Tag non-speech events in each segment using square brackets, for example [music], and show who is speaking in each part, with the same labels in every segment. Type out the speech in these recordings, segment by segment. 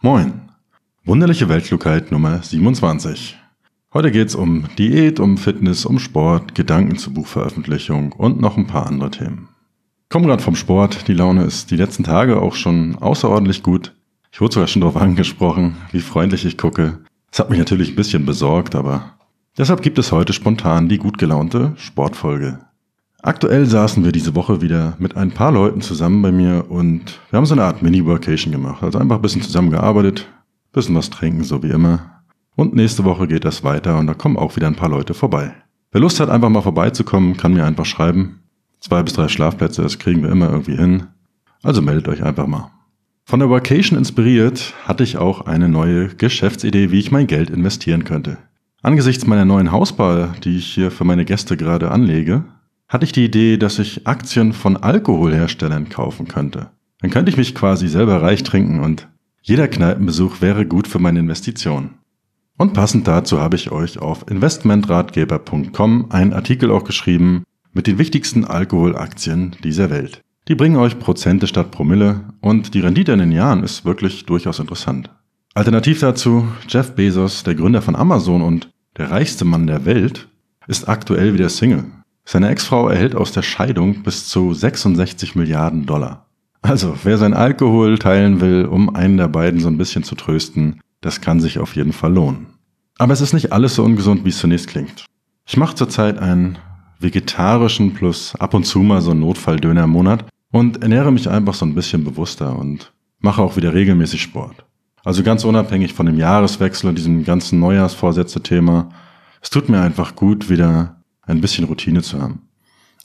Speaker 1: Moin. Wunderliche Weltklugheit Nummer 27. Heute geht's um Diät, um Fitness, um Sport, Gedanken zur Buchveröffentlichung und noch ein paar andere Themen. Ich komme gerade vom Sport, die Laune ist die letzten Tage auch schon außerordentlich gut. Ich wurde sogar schon darauf angesprochen, wie freundlich ich gucke. Das hat mich natürlich ein bisschen besorgt, aber deshalb gibt es heute spontan die gut gelaunte Sportfolge. Aktuell saßen wir diese Woche wieder mit ein paar Leuten zusammen bei mir und wir haben so eine Art Mini-Workation gemacht. Also einfach ein bisschen zusammengearbeitet, bisschen was trinken, so wie immer. Und nächste Woche geht das weiter und da kommen auch wieder ein paar Leute vorbei. Wer Lust hat, einfach mal vorbeizukommen, kann mir einfach schreiben. Zwei bis drei Schlafplätze, das kriegen wir immer irgendwie hin. Also meldet euch einfach mal. Von der Workation inspiriert hatte ich auch eine neue Geschäftsidee, wie ich mein Geld investieren könnte. Angesichts meiner neuen Hausbar, die ich hier für meine Gäste gerade anlege, hatte ich die Idee, dass ich Aktien von Alkoholherstellern kaufen könnte. Dann könnte ich mich quasi selber reich trinken und jeder Kneipenbesuch wäre gut für meine Investition. Und passend dazu habe ich euch auf investmentratgeber.com einen Artikel auch geschrieben mit den wichtigsten Alkoholaktien dieser Welt. Die bringen euch Prozente statt Promille und die Rendite in den Jahren ist wirklich durchaus interessant. Alternativ dazu, Jeff Bezos, der Gründer von Amazon und der reichste Mann der Welt, ist aktuell wieder Single. Seine Ex-Frau erhält aus der Scheidung bis zu 66 Milliarden Dollar. Also, wer sein Alkohol teilen will, um einen der beiden so ein bisschen zu trösten, das kann sich auf jeden Fall lohnen. Aber es ist nicht alles so ungesund, wie es zunächst klingt. Ich mache zurzeit einen vegetarischen plus ab und zu mal so einen Notfalldöner im Monat und ernähre mich einfach so ein bisschen bewusster und mache auch wieder regelmäßig Sport. Also ganz unabhängig von dem Jahreswechsel und diesem ganzen Neujahrsvorsätze-Thema. Es tut mir einfach gut, wieder ein bisschen Routine zu haben.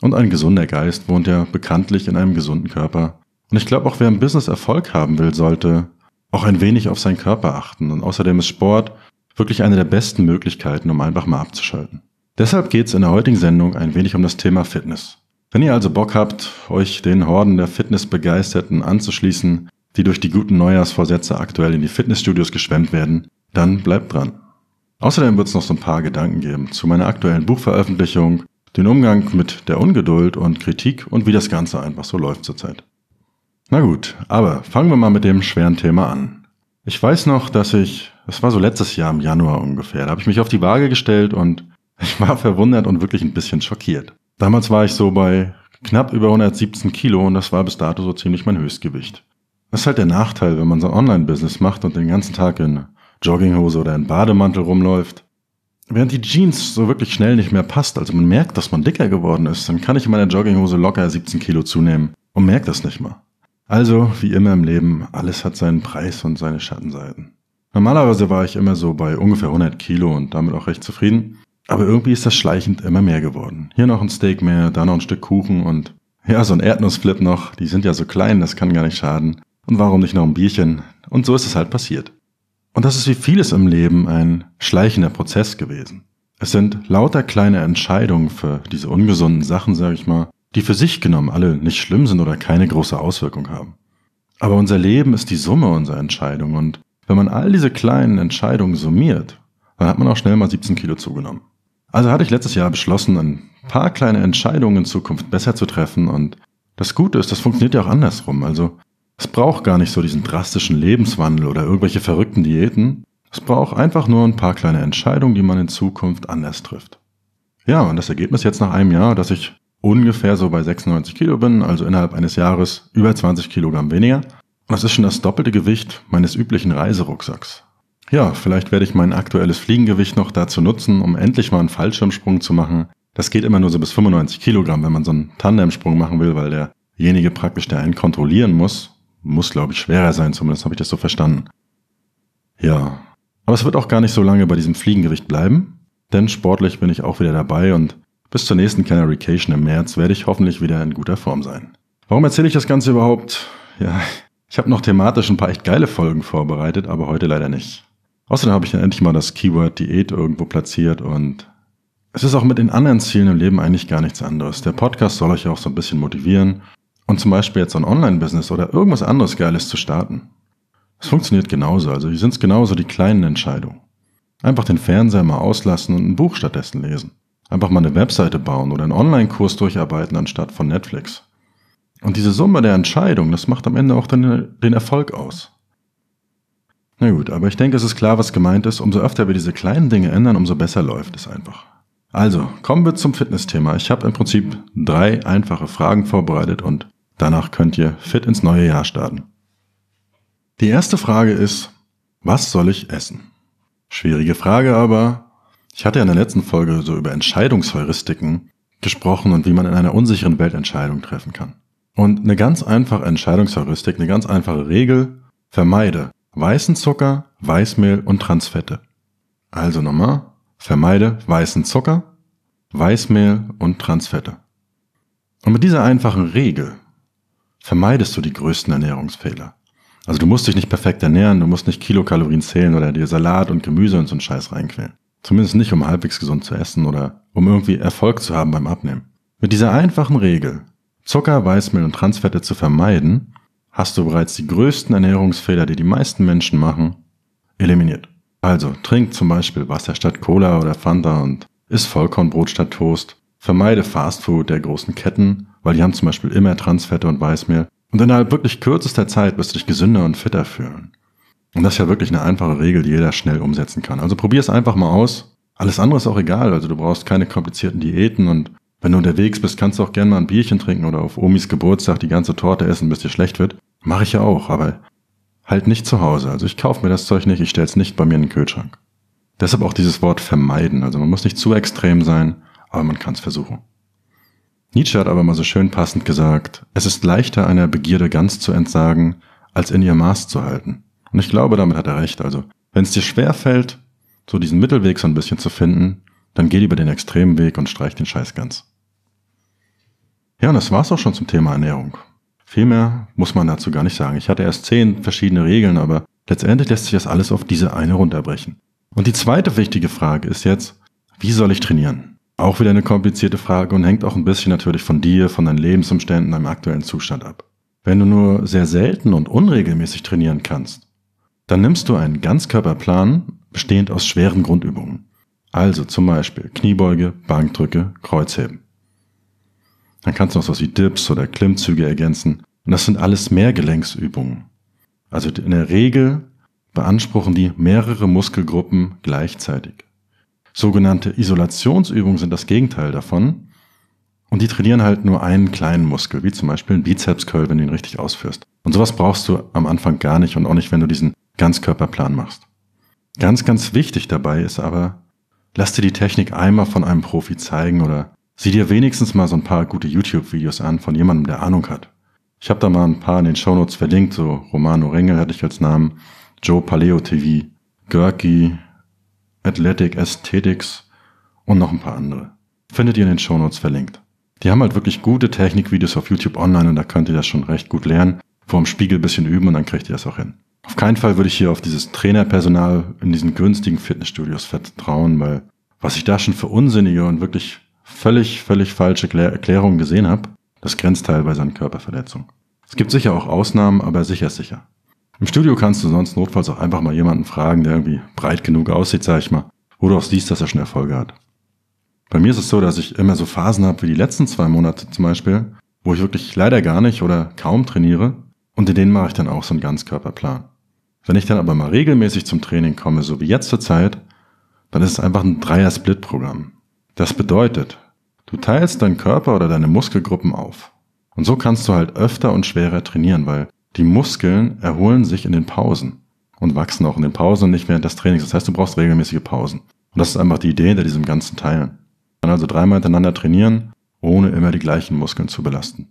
Speaker 1: Und ein gesunder Geist wohnt ja bekanntlich in einem gesunden Körper. Und ich glaube auch, wer im Business Erfolg haben will, sollte auch ein wenig auf seinen Körper achten. Und außerdem ist Sport wirklich eine der besten Möglichkeiten, um einfach mal abzuschalten. Deshalb geht es in der heutigen Sendung ein wenig um das Thema Fitness. Wenn ihr also Bock habt, euch den Horden der Fitnessbegeisterten anzuschließen, die durch die guten Neujahrsvorsätze aktuell in die Fitnessstudios geschwemmt werden, dann bleibt dran. Außerdem wird es noch so ein paar Gedanken geben zu meiner aktuellen Buchveröffentlichung, den Umgang mit der Ungeduld und Kritik und wie das Ganze einfach so läuft zurzeit. Na gut, aber fangen wir mal mit dem schweren Thema an. Ich weiß noch, dass ich, es war so letztes Jahr im Januar ungefähr, da habe ich mich auf die Waage gestellt und [laughs] ich war verwundert und wirklich ein bisschen schockiert. Damals war ich so bei knapp über 117 Kilo und das war bis dato so ziemlich mein Höchstgewicht. Das ist halt der Nachteil, wenn man so ein Online-Business macht und den ganzen Tag in Jogginghose oder in Bademantel rumläuft. Während die Jeans so wirklich schnell nicht mehr passt, also man merkt, dass man dicker geworden ist, dann kann ich in meiner Jogginghose locker 17 Kilo zunehmen und merkt das nicht mal. Also, wie immer im Leben, alles hat seinen Preis und seine Schattenseiten. Normalerweise war ich immer so bei ungefähr 100 Kilo und damit auch recht zufrieden. Aber irgendwie ist das schleichend immer mehr geworden. Hier noch ein Steak mehr, da noch ein Stück Kuchen und ja, so ein Erdnussflip noch. Die sind ja so klein, das kann gar nicht schaden. Und warum nicht noch ein Bierchen? Und so ist es halt passiert. Und das ist wie vieles im Leben ein schleichender Prozess gewesen. Es sind lauter kleine Entscheidungen für diese ungesunden Sachen, sage ich mal, die für sich genommen alle nicht schlimm sind oder keine große Auswirkung haben. Aber unser Leben ist die Summe unserer Entscheidungen und wenn man all diese kleinen Entscheidungen summiert, dann hat man auch schnell mal 17 Kilo zugenommen. Also hatte ich letztes Jahr beschlossen, ein paar kleine Entscheidungen in Zukunft besser zu treffen und das Gute ist, das funktioniert ja auch andersrum. Also es braucht gar nicht so diesen drastischen Lebenswandel oder irgendwelche verrückten Diäten. Es braucht einfach nur ein paar kleine Entscheidungen, die man in Zukunft anders trifft. Ja, und das Ergebnis jetzt nach einem Jahr, dass ich ungefähr so bei 96 Kilo bin, also innerhalb eines Jahres über 20 Kilogramm weniger. Und das ist schon das doppelte Gewicht meines üblichen Reiserucksacks. Ja, vielleicht werde ich mein aktuelles Fliegengewicht noch dazu nutzen, um endlich mal einen Fallschirmsprung zu machen. Das geht immer nur so bis 95 Kilogramm, wenn man so einen Tandemsprung machen will, weil derjenige praktisch, der einen kontrollieren muss, muss, glaube ich, schwerer sein, zumindest habe ich das so verstanden. Ja, aber es wird auch gar nicht so lange bei diesem Fliegengewicht bleiben, denn sportlich bin ich auch wieder dabei und bis zur nächsten Canarycation im März werde ich hoffentlich wieder in guter Form sein. Warum erzähle ich das Ganze überhaupt? Ja, ich habe noch thematisch ein paar echt geile Folgen vorbereitet, aber heute leider nicht. Außerdem habe ich dann endlich mal das Keyword Diät irgendwo platziert und es ist auch mit den anderen Zielen im Leben eigentlich gar nichts anderes. Der Podcast soll euch auch so ein bisschen motivieren und zum Beispiel jetzt ein Online-Business oder irgendwas anderes Geiles zu starten. Es funktioniert genauso, also hier sind es genauso die kleinen Entscheidungen. Einfach den Fernseher mal auslassen und ein Buch stattdessen lesen. Einfach mal eine Webseite bauen oder einen Online-Kurs durcharbeiten anstatt von Netflix. Und diese Summe der Entscheidungen, das macht am Ende auch den, den Erfolg aus. Na gut, aber ich denke, es ist klar, was gemeint ist. Umso öfter wir diese kleinen Dinge ändern, umso besser läuft es einfach. Also, kommen wir zum Fitnessthema. Ich habe im Prinzip drei einfache Fragen vorbereitet und danach könnt ihr fit ins neue Jahr starten. Die erste Frage ist, was soll ich essen? Schwierige Frage, aber ich hatte ja in der letzten Folge so über Entscheidungsheuristiken gesprochen und wie man in einer unsicheren Welt Entscheidungen treffen kann. Und eine ganz einfache Entscheidungsheuristik, eine ganz einfache Regel, vermeide weißen Zucker, Weißmehl und Transfette. Also nochmal, vermeide weißen Zucker, Weißmehl und Transfette. Und mit dieser einfachen Regel vermeidest du die größten Ernährungsfehler. Also du musst dich nicht perfekt ernähren, du musst nicht Kilokalorien zählen oder dir Salat und Gemüse und so einen Scheiß reinquälen. Zumindest nicht, um halbwegs gesund zu essen oder um irgendwie Erfolg zu haben beim Abnehmen. Mit dieser einfachen Regel, Zucker, Weißmehl und Transfette zu vermeiden, hast du bereits die größten Ernährungsfehler, die die meisten Menschen machen, eliminiert. Also trink zum Beispiel Wasser statt Cola oder Fanta und iss Vollkornbrot statt Toast. Vermeide Fastfood der großen Ketten, weil die haben zum Beispiel immer Transfette und Weißmehl. Und innerhalb wirklich kürzester Zeit wirst du dich gesünder und fitter fühlen. Und das ist ja wirklich eine einfache Regel, die jeder schnell umsetzen kann. Also probier es einfach mal aus. Alles andere ist auch egal. Also du brauchst keine komplizierten Diäten und wenn du unterwegs bist, kannst du auch gerne mal ein Bierchen trinken oder auf Omis Geburtstag die ganze Torte essen, bis dir schlecht wird. Mache ich ja auch, aber halt nicht zu Hause. Also ich kaufe mir das Zeug nicht, ich stelle es nicht bei mir in den Kühlschrank. Deshalb auch dieses Wort vermeiden. Also man muss nicht zu extrem sein, aber man kann es versuchen. Nietzsche hat aber mal so schön passend gesagt, es ist leichter einer Begierde ganz zu entsagen, als in ihr Maß zu halten. Und ich glaube, damit hat er recht. Also, wenn es dir schwer fällt, so diesen Mittelweg so ein bisschen zu finden, dann geh lieber den extremen Weg und streich den Scheiß ganz. Ja, und das war's auch schon zum Thema Ernährung. Viel mehr muss man dazu gar nicht sagen. Ich hatte erst zehn verschiedene Regeln, aber letztendlich lässt sich das alles auf diese eine runterbrechen. Und die zweite wichtige Frage ist jetzt, wie soll ich trainieren? Auch wieder eine komplizierte Frage und hängt auch ein bisschen natürlich von dir, von deinen Lebensumständen, deinem aktuellen Zustand ab. Wenn du nur sehr selten und unregelmäßig trainieren kannst, dann nimmst du einen Ganzkörperplan bestehend aus schweren Grundübungen. Also zum Beispiel Kniebeuge, Bankdrücke, Kreuzheben. Dann kannst du noch so was wie Dips oder Klimmzüge ergänzen. Und das sind alles Mehrgelenksübungen. Also in der Regel beanspruchen die mehrere Muskelgruppen gleichzeitig. Sogenannte Isolationsübungen sind das Gegenteil davon. Und die trainieren halt nur einen kleinen Muskel, wie zum Beispiel einen Bizeps-Curl, wenn du ihn richtig ausführst. Und sowas brauchst du am Anfang gar nicht und auch nicht, wenn du diesen Ganzkörperplan machst. Ganz, ganz wichtig dabei ist aber, lass dir die Technik einmal von einem Profi zeigen oder sieh dir wenigstens mal so ein paar gute YouTube-Videos an von jemandem, der Ahnung hat. Ich habe da mal ein paar in den Shownotes verlinkt, so Romano Rengel hatte ich als Namen, Joe Paleo TV, Görki, Athletic Aesthetics und noch ein paar andere. Findet ihr in den Shownotes verlinkt. Die haben halt wirklich gute Technikvideos auf YouTube online und da könnt ihr das schon recht gut lernen. Vor dem Spiegel bisschen üben und dann kriegt ihr das auch hin. Auf keinen Fall würde ich hier auf dieses Trainerpersonal in diesen günstigen Fitnessstudios vertrauen, weil was ich da schon für unsinnige und wirklich völlig, völlig falsche Erklärungen gesehen habe, das grenzt teilweise an Körperverletzung. Es gibt sicher auch Ausnahmen, aber sicher sicher. Im Studio kannst du sonst notfalls auch einfach mal jemanden fragen, der irgendwie breit genug aussieht, sag ich mal, wo du auch siehst, dass er schon Erfolge hat. Bei mir ist es so, dass ich immer so Phasen habe wie die letzten zwei Monate zum Beispiel, wo ich wirklich leider gar nicht oder kaum trainiere und in denen mache ich dann auch so einen Ganzkörperplan. Wenn ich dann aber mal regelmäßig zum Training komme, so wie jetzt zur Zeit, dann ist es einfach ein Dreier-Split-Programm. Das bedeutet, du teilst deinen Körper oder deine Muskelgruppen auf. Und so kannst du halt öfter und schwerer trainieren, weil die Muskeln erholen sich in den Pausen und wachsen auch in den Pausen und nicht während des Trainings. Das heißt, du brauchst regelmäßige Pausen. Und das ist einfach die Idee hinter diesem ganzen Teilen. Dann also dreimal hintereinander trainieren, ohne immer die gleichen Muskeln zu belasten.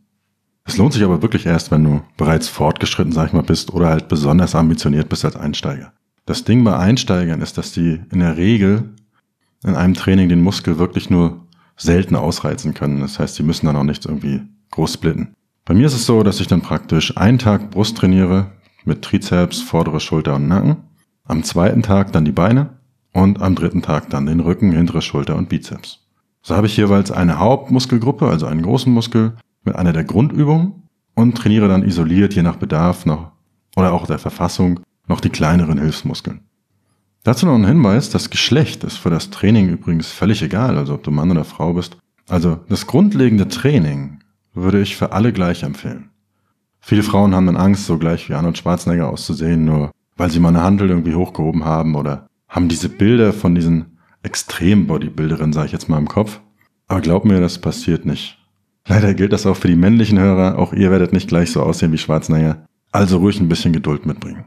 Speaker 1: Es lohnt sich aber wirklich erst, wenn du bereits fortgeschritten, sag ich mal, bist oder halt besonders ambitioniert bist als Einsteiger. Das Ding bei Einsteigern ist, dass die in der Regel in einem Training den Muskel wirklich nur selten ausreizen können. Das heißt, sie müssen dann auch nicht irgendwie groß splitten. Bei mir ist es so, dass ich dann praktisch einen Tag Brust trainiere mit Trizeps, vordere Schulter und Nacken. Am zweiten Tag dann die Beine und am dritten Tag dann den Rücken, hintere Schulter und Bizeps. So habe ich jeweils eine Hauptmuskelgruppe, also einen großen Muskel, mit einer der Grundübungen und trainiere dann isoliert, je nach Bedarf noch oder auch der Verfassung, noch die kleineren Hilfsmuskeln. Dazu noch ein Hinweis, das Geschlecht ist für das Training übrigens völlig egal, also ob du Mann oder Frau bist. Also das grundlegende Training würde ich für alle gleich empfehlen. Viele Frauen haben dann Angst, so gleich wie Arnold Schwarzenegger auszusehen, nur weil sie mal eine Handel irgendwie hochgehoben haben oder haben diese Bilder von diesen Extrem-Bodybuilderinnen, sage ich jetzt mal im Kopf. Aber glaub mir, das passiert nicht. Leider gilt das auch für die männlichen Hörer. Auch ihr werdet nicht gleich so aussehen wie Schwarzenegger. Also ruhig ein bisschen Geduld mitbringen.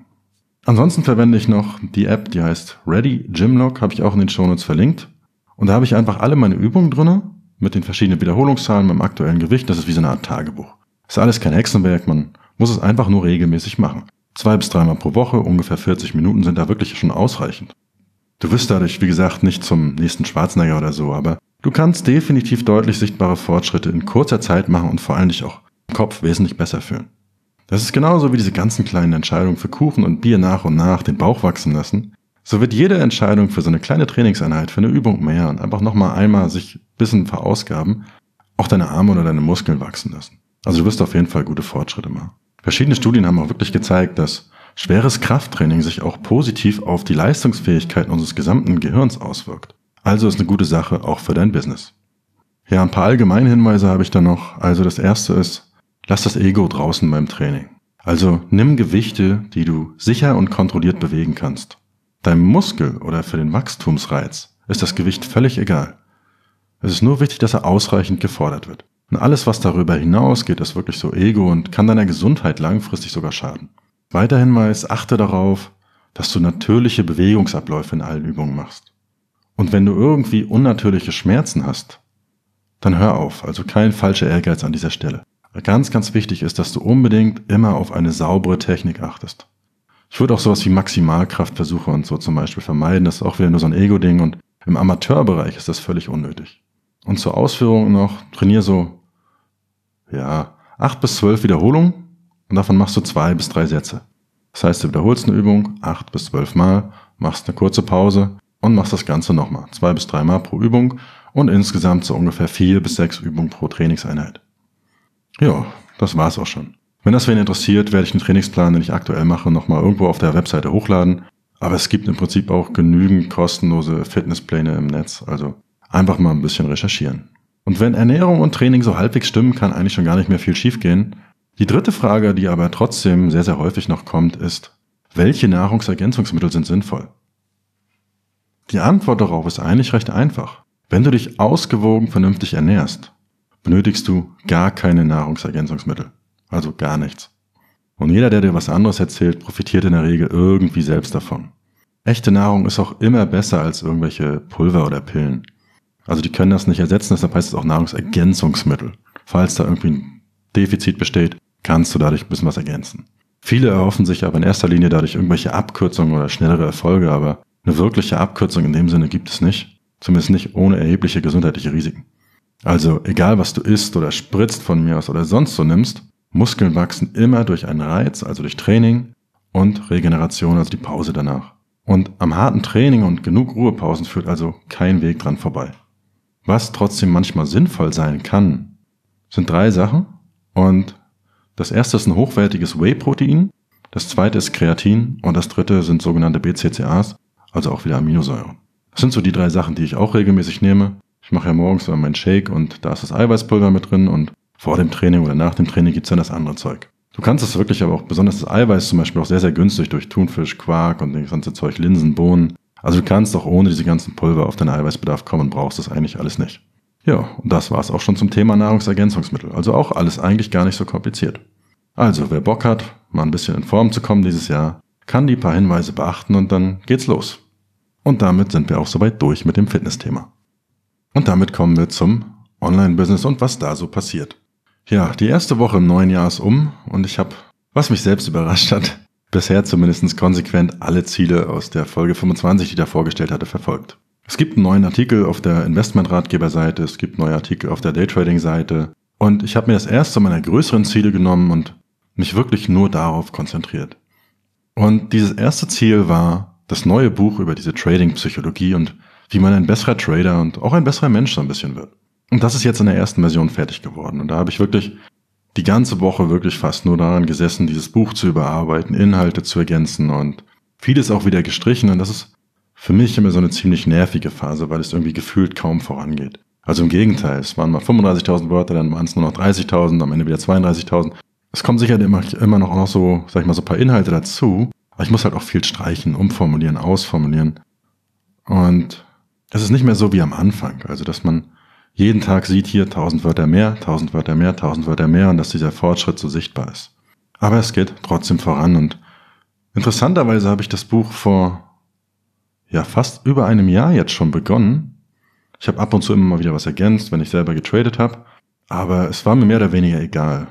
Speaker 1: Ansonsten verwende ich noch die App, die heißt Ready Gymlog, habe ich auch in den Shownotes verlinkt. Und da habe ich einfach alle meine Übungen drinne mit den verschiedenen Wiederholungszahlen, mit dem aktuellen Gewicht. Das ist wie so eine Art Tagebuch. Ist alles kein Hexenwerk, man muss es einfach nur regelmäßig machen. Zwei bis dreimal pro Woche, ungefähr 40 Minuten sind da wirklich schon ausreichend. Du wirst dadurch, wie gesagt, nicht zum nächsten Schwarzenegger oder so, aber du kannst definitiv deutlich sichtbare Fortschritte in kurzer Zeit machen und vor allem dich auch im Kopf wesentlich besser fühlen. Das ist genauso wie diese ganzen kleinen Entscheidungen für Kuchen und Bier nach und nach den Bauch wachsen lassen. So wird jede Entscheidung für so eine kleine Trainingseinheit, für eine Übung mehr und einfach nochmal einmal sich bisschen verausgaben, auch deine Arme oder deine Muskeln wachsen lassen. Also du wirst auf jeden Fall gute Fortschritte machen. Verschiedene Studien haben auch wirklich gezeigt, dass schweres Krafttraining sich auch positiv auf die Leistungsfähigkeit unseres gesamten Gehirns auswirkt. Also ist eine gute Sache auch für dein Business. Ja, ein paar allgemeine Hinweise habe ich da noch. Also das erste ist, lass das Ego draußen beim Training. Also nimm Gewichte, die du sicher und kontrolliert bewegen kannst. Deinem Muskel oder für den Wachstumsreiz ist das Gewicht völlig egal. Es ist nur wichtig, dass er ausreichend gefordert wird. Und alles, was darüber hinausgeht, ist wirklich so Ego und kann deiner Gesundheit langfristig sogar schaden. Weiter Hinweis, achte darauf, dass du natürliche Bewegungsabläufe in allen Übungen machst. Und wenn du irgendwie unnatürliche Schmerzen hast, dann hör auf, also kein falscher Ehrgeiz an dieser Stelle. Ganz, ganz wichtig ist, dass du unbedingt immer auf eine saubere Technik achtest. Ich würde auch sowas wie Maximalkraftversuche und so zum Beispiel vermeiden. Das ist auch wieder nur so ein Ego-Ding und im Amateurbereich ist das völlig unnötig. Und zur Ausführung noch, trainier so, ja, acht bis zwölf Wiederholungen und davon machst du zwei bis drei Sätze. Das heißt, du wiederholst eine Übung acht bis zwölf Mal, machst eine kurze Pause und machst das Ganze nochmal. Zwei bis drei Mal pro Übung und insgesamt so ungefähr vier bis sechs Übungen pro Trainingseinheit. Ja, das war's auch schon. Wenn das wen interessiert, werde ich den Trainingsplan, den ich aktuell mache, nochmal irgendwo auf der Webseite hochladen. Aber es gibt im Prinzip auch genügend kostenlose Fitnesspläne im Netz. Also Einfach mal ein bisschen recherchieren. Und wenn Ernährung und Training so halbwegs stimmen, kann eigentlich schon gar nicht mehr viel schiefgehen. Die dritte Frage, die aber trotzdem sehr, sehr häufig noch kommt, ist, welche Nahrungsergänzungsmittel sind sinnvoll? Die Antwort darauf ist eigentlich recht einfach. Wenn du dich ausgewogen vernünftig ernährst, benötigst du gar keine Nahrungsergänzungsmittel. Also gar nichts. Und jeder, der dir was anderes erzählt, profitiert in der Regel irgendwie selbst davon. Echte Nahrung ist auch immer besser als irgendwelche Pulver oder Pillen. Also die können das nicht ersetzen, deshalb heißt es auch Nahrungsergänzungsmittel. Falls da irgendwie ein Defizit besteht, kannst du dadurch ein bisschen was ergänzen. Viele erhoffen sich aber in erster Linie dadurch irgendwelche Abkürzungen oder schnellere Erfolge, aber eine wirkliche Abkürzung in dem Sinne gibt es nicht. Zumindest nicht ohne erhebliche gesundheitliche Risiken. Also egal was du isst oder spritzt von mir aus oder sonst so nimmst, Muskeln wachsen immer durch einen Reiz, also durch Training und Regeneration, also die Pause danach. Und am harten Training und genug Ruhepausen führt also kein Weg dran vorbei. Was trotzdem manchmal sinnvoll sein kann, sind drei Sachen. Und das erste ist ein hochwertiges Whey-Protein, das zweite ist Kreatin und das dritte sind sogenannte BCCAs, also auch wieder Aminosäuren. Das sind so die drei Sachen, die ich auch regelmäßig nehme. Ich mache ja morgens immer meinen Shake und da ist das Eiweißpulver mit drin und vor dem Training oder nach dem Training gibt's dann das andere Zeug. Du kannst es wirklich aber auch, besonders das Eiweiß zum Beispiel auch sehr, sehr günstig durch Thunfisch, Quark und das ganze Zeug, Linsen, Bohnen, also du kannst auch ohne diese ganzen Pulver auf deinen Eiweißbedarf kommen, brauchst das eigentlich alles nicht. Ja, und das war's auch schon zum Thema Nahrungsergänzungsmittel. Also auch alles eigentlich gar nicht so kompliziert. Also, wer Bock hat, mal ein bisschen in Form zu kommen dieses Jahr, kann die paar Hinweise beachten und dann geht's los. Und damit sind wir auch soweit durch mit dem Fitnessthema. Und damit kommen wir zum Online-Business und was da so passiert. Ja, die erste Woche im neuen Jahr ist um und ich habe, was mich selbst überrascht hat, bisher zumindest konsequent alle Ziele aus der Folge 25, die da vorgestellt hatte, verfolgt. Es gibt einen neuen Artikel auf der Investmentratgeberseite, es gibt neue Artikel auf der Daytrading-Seite und ich habe mir das erste meiner größeren Ziele genommen und mich wirklich nur darauf konzentriert. Und dieses erste Ziel war das neue Buch über diese Trading-Psychologie und wie man ein besserer Trader und auch ein besserer Mensch so ein bisschen wird. Und das ist jetzt in der ersten Version fertig geworden. Und da habe ich wirklich die ganze Woche wirklich fast nur daran gesessen, dieses Buch zu überarbeiten, Inhalte zu ergänzen und vieles auch wieder gestrichen. Und das ist für mich immer so eine ziemlich nervige Phase, weil es irgendwie gefühlt kaum vorangeht. Also im Gegenteil, es waren mal 35.000 Wörter, dann waren es nur noch 30.000, am Ende wieder 32.000. Es kommen sicher immer, immer noch, noch so, sag ich mal, so ein paar Inhalte dazu. Aber ich muss halt auch viel streichen, umformulieren, ausformulieren. Und es ist nicht mehr so wie am Anfang. Also, dass man jeden Tag sieht hier tausend Wörter mehr, tausend Wörter mehr, tausend Wörter mehr und dass dieser Fortschritt so sichtbar ist. Aber es geht trotzdem voran und interessanterweise habe ich das Buch vor ja fast über einem Jahr jetzt schon begonnen. Ich habe ab und zu immer mal wieder was ergänzt, wenn ich selber getradet habe, aber es war mir mehr oder weniger egal.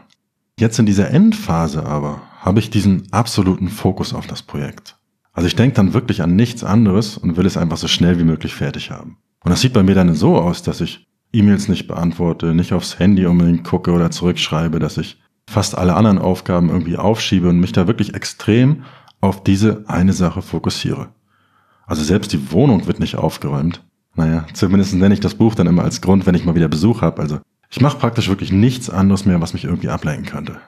Speaker 1: Jetzt in dieser Endphase aber habe ich diesen absoluten Fokus auf das Projekt. Also ich denke dann wirklich an nichts anderes und will es einfach so schnell wie möglich fertig haben. Und das sieht bei mir dann so aus, dass ich E-Mails nicht beantworte, nicht aufs Handy unbedingt gucke oder zurückschreibe, dass ich fast alle anderen Aufgaben irgendwie aufschiebe und mich da wirklich extrem auf diese eine Sache fokussiere. Also selbst die Wohnung wird nicht aufgeräumt. Naja, zumindest nenne ich das Buch dann immer als Grund, wenn ich mal wieder Besuch habe. Also ich mache praktisch wirklich nichts anderes mehr, was mich irgendwie ablenken könnte.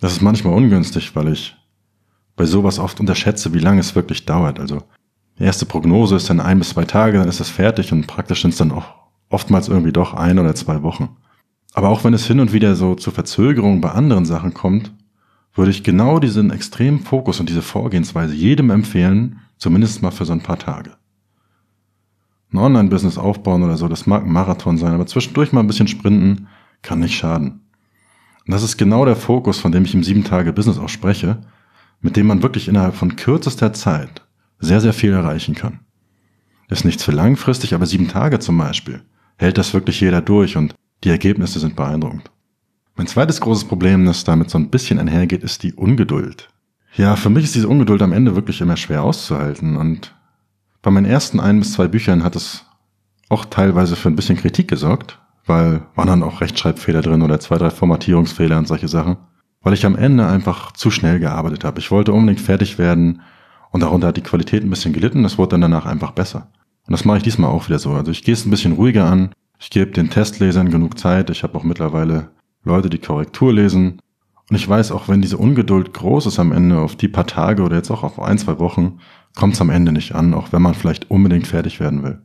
Speaker 1: Das ist manchmal ungünstig, weil ich bei sowas oft unterschätze, wie lange es wirklich dauert. Also die erste Prognose ist dann ein bis zwei Tage, dann ist es fertig und praktisch sind es dann auch oftmals irgendwie doch ein oder zwei Wochen. Aber auch wenn es hin und wieder so zu Verzögerungen bei anderen Sachen kommt, würde ich genau diesen extremen Fokus und diese Vorgehensweise jedem empfehlen, zumindest mal für so ein paar Tage. Ein Online-Business aufbauen oder so, das mag ein Marathon sein, aber zwischendurch mal ein bisschen sprinten kann nicht schaden. Und das ist genau der Fokus, von dem ich im 7-Tage-Business auch spreche, mit dem man wirklich innerhalb von kürzester Zeit sehr, sehr viel erreichen kann. Ist nichts für langfristig, aber sieben Tage zum Beispiel hält das wirklich jeder durch und die Ergebnisse sind beeindruckend. Mein zweites großes Problem, das damit so ein bisschen einhergeht, ist die Ungeduld. Ja, für mich ist diese Ungeduld am Ende wirklich immer schwer auszuhalten und bei meinen ersten ein bis zwei Büchern hat es auch teilweise für ein bisschen Kritik gesorgt, weil waren dann auch Rechtschreibfehler drin oder zwei, drei Formatierungsfehler und solche Sachen, weil ich am Ende einfach zu schnell gearbeitet habe. Ich wollte unbedingt fertig werden und darunter hat die Qualität ein bisschen gelitten, das wurde dann danach einfach besser. Und das mache ich diesmal auch wieder so. Also ich gehe es ein bisschen ruhiger an. Ich gebe den Testlesern genug Zeit. Ich habe auch mittlerweile Leute, die Korrektur lesen. Und ich weiß, auch wenn diese Ungeduld groß ist am Ende, auf die paar Tage oder jetzt auch auf ein, zwei Wochen, kommt es am Ende nicht an, auch wenn man vielleicht unbedingt fertig werden will.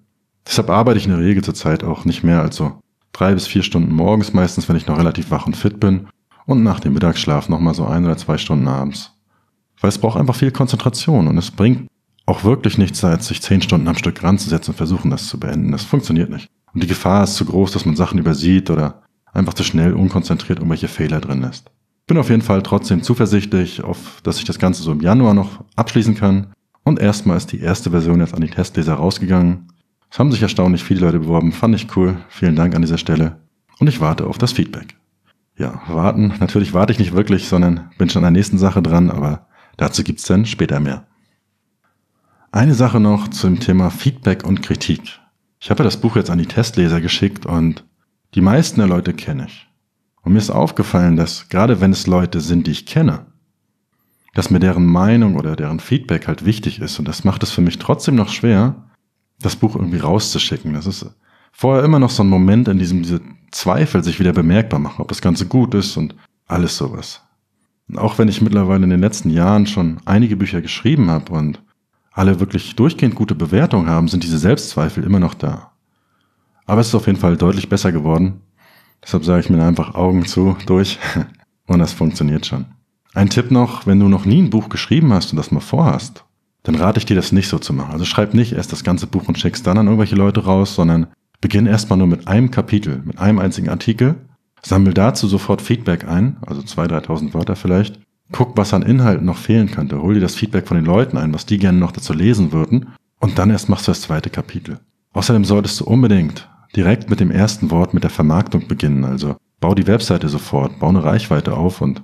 Speaker 1: Deshalb arbeite ich in der Regel zurzeit auch nicht mehr als so drei bis vier Stunden morgens meistens, wenn ich noch relativ wach und fit bin. Und nach dem Mittagsschlaf nochmal so ein oder zwei Stunden abends. Weil es braucht einfach viel Konzentration und es bringt auch wirklich nichts, als sich zehn Stunden am Stück ranzusetzen und versuchen, das zu beenden. Das funktioniert nicht. Und die Gefahr ist zu groß, dass man Sachen übersieht oder einfach zu schnell unkonzentriert irgendwelche Fehler drin lässt. Bin auf jeden Fall trotzdem zuversichtlich, auf, dass ich das Ganze so im Januar noch abschließen kann. Und erstmal ist die erste Version jetzt an die Testleser rausgegangen. Es haben sich erstaunlich viele Leute beworben, fand ich cool. Vielen Dank an dieser Stelle. Und ich warte auf das Feedback. Ja, warten. Natürlich warte ich nicht wirklich, sondern bin schon an der nächsten Sache dran, aber dazu gibt's dann später mehr. Eine Sache noch zum Thema Feedback und Kritik. Ich habe das Buch jetzt an die Testleser geschickt und die meisten der Leute kenne ich. Und mir ist aufgefallen, dass gerade wenn es Leute sind, die ich kenne, dass mir deren Meinung oder deren Feedback halt wichtig ist. Und das macht es für mich trotzdem noch schwer, das Buch irgendwie rauszuschicken. Das ist vorher immer noch so ein Moment, in diesem diese Zweifel sich wieder bemerkbar machen, ob das Ganze gut ist und alles sowas. Und auch wenn ich mittlerweile in den letzten Jahren schon einige Bücher geschrieben habe und alle wirklich durchgehend gute Bewertungen haben, sind diese Selbstzweifel immer noch da. Aber es ist auf jeden Fall deutlich besser geworden. Deshalb sage ich mir einfach Augen zu, durch. [laughs] Und das funktioniert schon. Ein Tipp noch, wenn du noch nie ein Buch geschrieben hast und das mal vorhast, dann rate ich dir das nicht so zu machen. Also schreib nicht erst das ganze Buch und schickst dann an irgendwelche Leute raus, sondern beginn erstmal nur mit einem Kapitel, mit einem einzigen Artikel, sammel dazu sofort Feedback ein, also 2.000, 3.000 Wörter vielleicht, Guck, was an Inhalten noch fehlen könnte. Hol dir das Feedback von den Leuten ein, was die gerne noch dazu lesen würden. Und dann erst machst du das zweite Kapitel. Außerdem solltest du unbedingt direkt mit dem ersten Wort mit der Vermarktung beginnen. Also bau die Webseite sofort, bau eine Reichweite auf und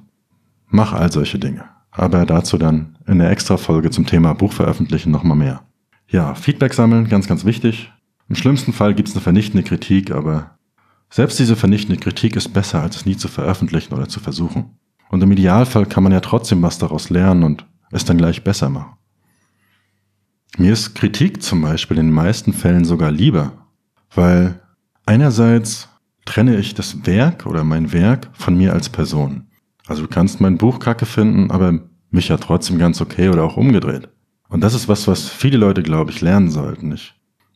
Speaker 1: mach all solche Dinge. Aber dazu dann in der Extra-Folge zum Thema Buch veröffentlichen nochmal mehr. Ja, Feedback sammeln, ganz, ganz wichtig. Im schlimmsten Fall gibt's eine vernichtende Kritik, aber selbst diese vernichtende Kritik ist besser, als es nie zu veröffentlichen oder zu versuchen. Und im Idealfall kann man ja trotzdem was daraus lernen und es dann gleich besser machen. Mir ist Kritik zum Beispiel in den meisten Fällen sogar lieber, weil einerseits trenne ich das Werk oder mein Werk von mir als Person. Also du kannst mein Buch kacke finden, aber mich ja trotzdem ganz okay oder auch umgedreht. Und das ist was, was viele Leute, glaube ich, lernen sollten. Ich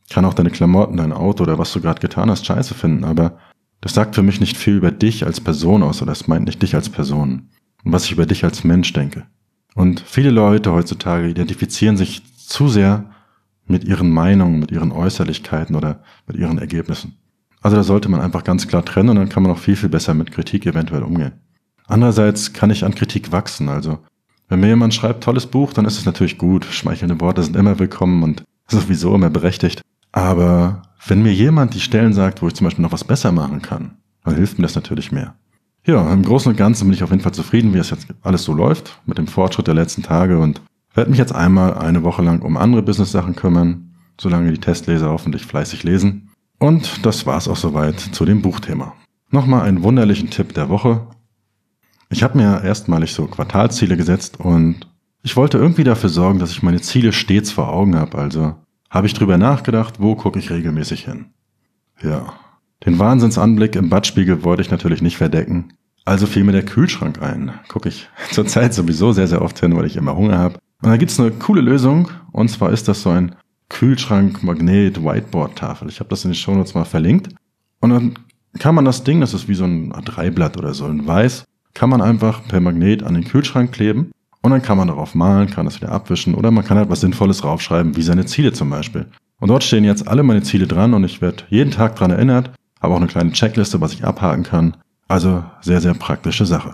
Speaker 1: kann auch deine Klamotten, dein Auto oder was du gerade getan hast, scheiße finden, aber das sagt für mich nicht viel über dich als Person aus, oder es meint nicht dich als Person und was ich über dich als Mensch denke. Und viele Leute heutzutage identifizieren sich zu sehr mit ihren Meinungen, mit ihren Äußerlichkeiten oder mit ihren Ergebnissen. Also da sollte man einfach ganz klar trennen und dann kann man auch viel, viel besser mit Kritik eventuell umgehen. Andererseits kann ich an Kritik wachsen. Also wenn mir jemand schreibt, tolles Buch, dann ist es natürlich gut. Schmeichelnde Worte sind immer willkommen und sowieso immer berechtigt. Aber wenn mir jemand die Stellen sagt, wo ich zum Beispiel noch was besser machen kann, dann hilft mir das natürlich mehr. Ja, im Großen und Ganzen bin ich auf jeden Fall zufrieden, wie es jetzt alles so läuft, mit dem Fortschritt der letzten Tage und werde mich jetzt einmal eine Woche lang um andere Business-Sachen kümmern, solange die Testleser hoffentlich fleißig lesen. Und das war's auch soweit zu dem Buchthema. Nochmal einen wunderlichen Tipp der Woche. Ich habe mir erstmalig so Quartalziele gesetzt und ich wollte irgendwie dafür sorgen, dass ich meine Ziele stets vor Augen habe. Also habe ich drüber nachgedacht, wo gucke ich regelmäßig hin. Ja, den Wahnsinnsanblick im Badspiegel wollte ich natürlich nicht verdecken. Also fiel mir der Kühlschrank ein. Gucke ich [laughs] zurzeit sowieso sehr, sehr oft hin, weil ich immer Hunger habe. Und da gibt's eine coole Lösung. Und zwar ist das so ein Kühlschrank-Magnet-Whiteboard-Tafel. Ich habe das in den Shownotes mal verlinkt. Und dann kann man das Ding, das ist wie so ein A3-Blatt oder so, ein Weiß, kann man einfach per Magnet an den Kühlschrank kleben. Und dann kann man darauf malen, kann das wieder abwischen oder man kann halt was Sinnvolles draufschreiben, wie seine Ziele zum Beispiel. Und dort stehen jetzt alle meine Ziele dran und ich werde jeden Tag dran erinnert, habe auch eine kleine Checkliste, was ich abhaken kann. Also sehr, sehr praktische Sache.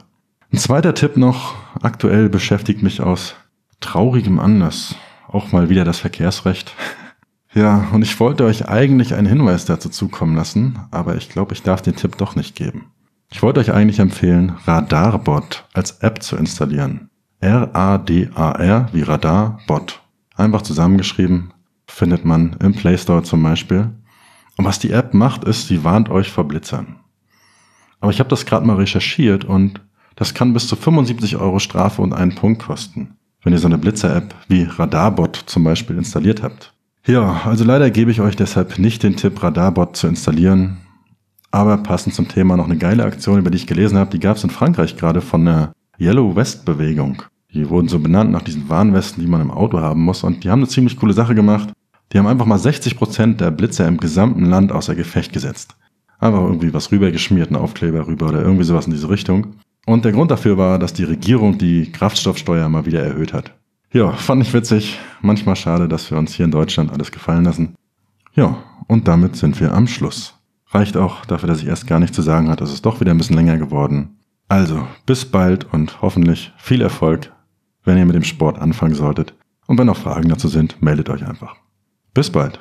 Speaker 1: Ein zweiter Tipp noch, aktuell beschäftigt mich aus traurigem Anlass auch mal wieder das Verkehrsrecht. [laughs] Ja, und ich wollte euch eigentlich einen Hinweis dazu zukommen lassen, aber ich glaube, ich darf den Tipp doch nicht geben. Ich wollte euch eigentlich empfehlen, Radarbot als App zu installieren. R-A-D-A-R wie Radar Bot. Einfach zusammengeschrieben, findet man im Play Store zum Beispiel. Und was die App macht, ist, sie warnt euch vor Blitzern. Aber ich habe das gerade mal recherchiert und das kann bis zu 75 Euro Strafe und einen Punkt kosten, wenn ihr so eine Blitzer-App wie Radarbot zum Beispiel installiert habt. Ja, also leider gebe ich euch deshalb nicht den Tipp, Radarbot zu installieren. Aber passend zum Thema noch eine geile Aktion, über die ich gelesen habe, die gab es in Frankreich gerade von der Yellow West Bewegung. Die wurden so benannt nach diesen Warnwesten, die man im Auto haben muss. Und die haben eine ziemlich coole Sache gemacht. Die haben einfach mal 60 Prozent der Blitzer im gesamten Land außer Gefecht gesetzt. Einfach irgendwie was rübergeschmiert, einen Aufkleber rüber oder irgendwie sowas in diese Richtung. Und der Grund dafür war, dass die Regierung die Kraftstoffsteuer mal wieder erhöht hat. Ja, fand ich witzig. Manchmal schade, dass wir uns hier in Deutschland alles gefallen lassen. Ja, und damit sind wir am Schluss. Reicht auch dafür, dass ich erst gar nichts zu sagen hatte. Es ist doch wieder ein bisschen länger geworden. Also, bis bald und hoffentlich viel Erfolg, wenn ihr mit dem Sport anfangen solltet. Und wenn noch Fragen dazu sind, meldet euch einfach. Bis bald.